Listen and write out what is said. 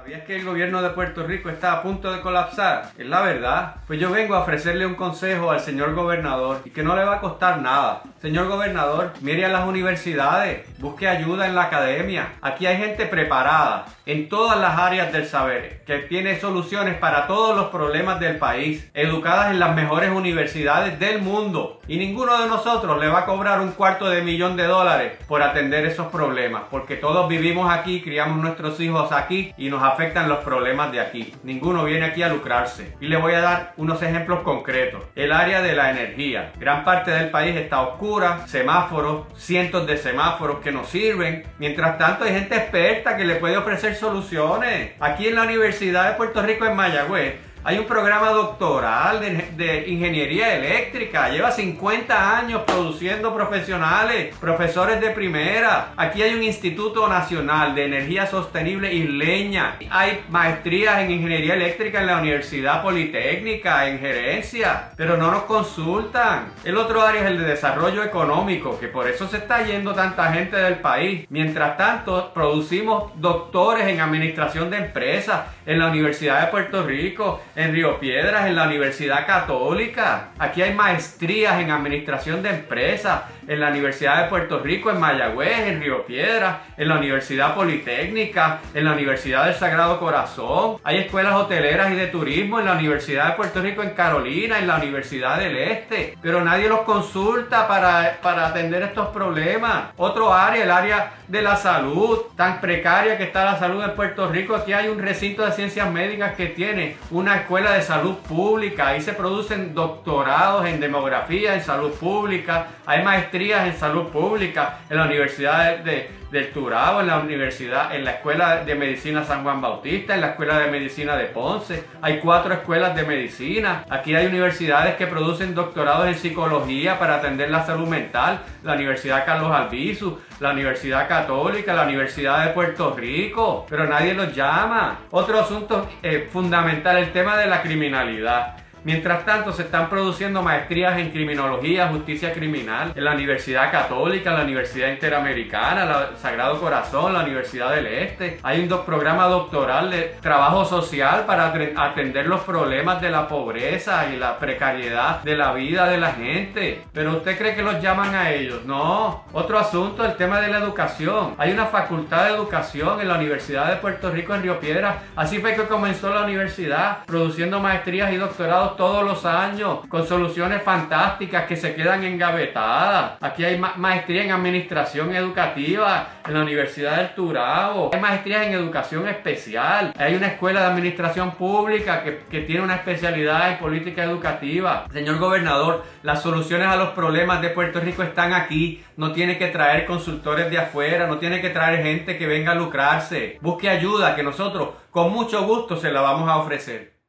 ¿Sabías que el gobierno de Puerto Rico está a punto de colapsar? Es la verdad. Pues yo vengo a ofrecerle un consejo al señor gobernador y que no le va a costar nada. Señor gobernador, mire a las universidades, busque ayuda en la academia. Aquí hay gente preparada en todas las áreas del saber que tiene soluciones para todos los problemas del país, educadas en las mejores universidades del mundo. Y ninguno de nosotros le va a cobrar un cuarto de millón de dólares por atender esos problemas, porque todos vivimos aquí, criamos nuestros hijos aquí y nos afectan los problemas de aquí. Ninguno viene aquí a lucrarse. Y le voy a dar unos ejemplos concretos. El área de la energía. Gran parte del país está oscura, semáforos, cientos de semáforos que no sirven. Mientras tanto hay gente experta que le puede ofrecer soluciones. Aquí en la Universidad de Puerto Rico en Mayagüez hay un programa doctoral de, ingeniería eléctrica. Lleva 50 años produciendo profesionales, profesores de primera. Aquí hay un Instituto Nacional de Energía Sostenible Isleña. Hay maestrías en ingeniería eléctrica en la Universidad Politécnica, en gerencia. Pero no nos consultan. El otro área es el de desarrollo económico, que por eso se está yendo tanta gente del país. Mientras tanto, producimos doctores en administración de empresas en la Universidad de Puerto Rico en Río Piedras, en la Universidad Católica. Aquí hay maestrías en administración de empresas, en la Universidad de Puerto Rico, en Mayagüez, en Río Piedras, en la Universidad Politécnica, en la Universidad del Sagrado Corazón. Hay escuelas hoteleras y de turismo en la Universidad de Puerto Rico, en Carolina, en la Universidad del Este. Pero nadie los consulta para, para atender estos problemas. Otro área, el área de la salud, tan precaria que está la salud en Puerto Rico. Aquí hay un recinto de ciencias médicas que tiene una escuela de salud pública. Ahí se producen doctorados en demografía, en salud pública. Hay maestrías en salud pública en la Universidad de del Turabo, en la universidad, en la Escuela de Medicina San Juan Bautista, en la Escuela de Medicina de Ponce. Hay cuatro escuelas de medicina. Aquí hay universidades que producen doctorados en psicología para atender la salud mental. La Universidad Carlos Albizu, la Universidad Católica, la Universidad de Puerto Rico. Pero nadie los llama. Otro asunto eh, fundamental, el tema de la criminalidad. Mientras tanto, se están produciendo maestrías en criminología, justicia criminal, en la Universidad Católica, la Universidad Interamericana, la Sagrado Corazón, la Universidad del Este. Hay un programa doctoral de trabajo social para atender los problemas de la pobreza y la precariedad de la vida de la gente. Pero usted cree que los llaman a ellos. No. Otro asunto, el tema de la educación. Hay una facultad de educación en la Universidad de Puerto Rico en Río Piedras. Así fue que comenzó la universidad, produciendo maestrías y doctorados todos los años con soluciones fantásticas que se quedan engavetadas. Aquí hay maestría en administración educativa en la Universidad del Turabo. Hay maestrías en educación especial. Hay una escuela de administración pública que, que tiene una especialidad en política educativa. Señor gobernador, las soluciones a los problemas de Puerto Rico están aquí. No tiene que traer consultores de afuera, no tiene que traer gente que venga a lucrarse. Busque ayuda que nosotros con mucho gusto se la vamos a ofrecer.